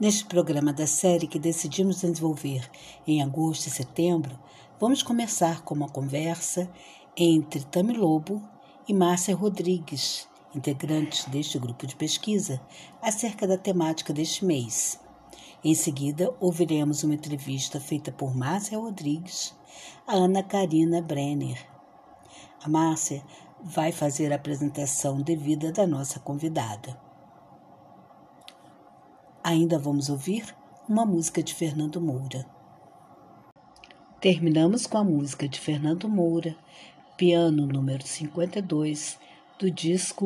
Neste programa da série que decidimos desenvolver em agosto e setembro, vamos começar com uma conversa entre Tami Lobo e Márcia Rodrigues, integrantes deste grupo de pesquisa, acerca da temática deste mês. Em seguida, ouviremos uma entrevista feita por Márcia Rodrigues a Ana Karina Brenner. A Márcia vai fazer a apresentação devida da nossa convidada. Ainda vamos ouvir uma música de Fernando Moura. Terminamos com a música de Fernando Moura, piano número 52, do disco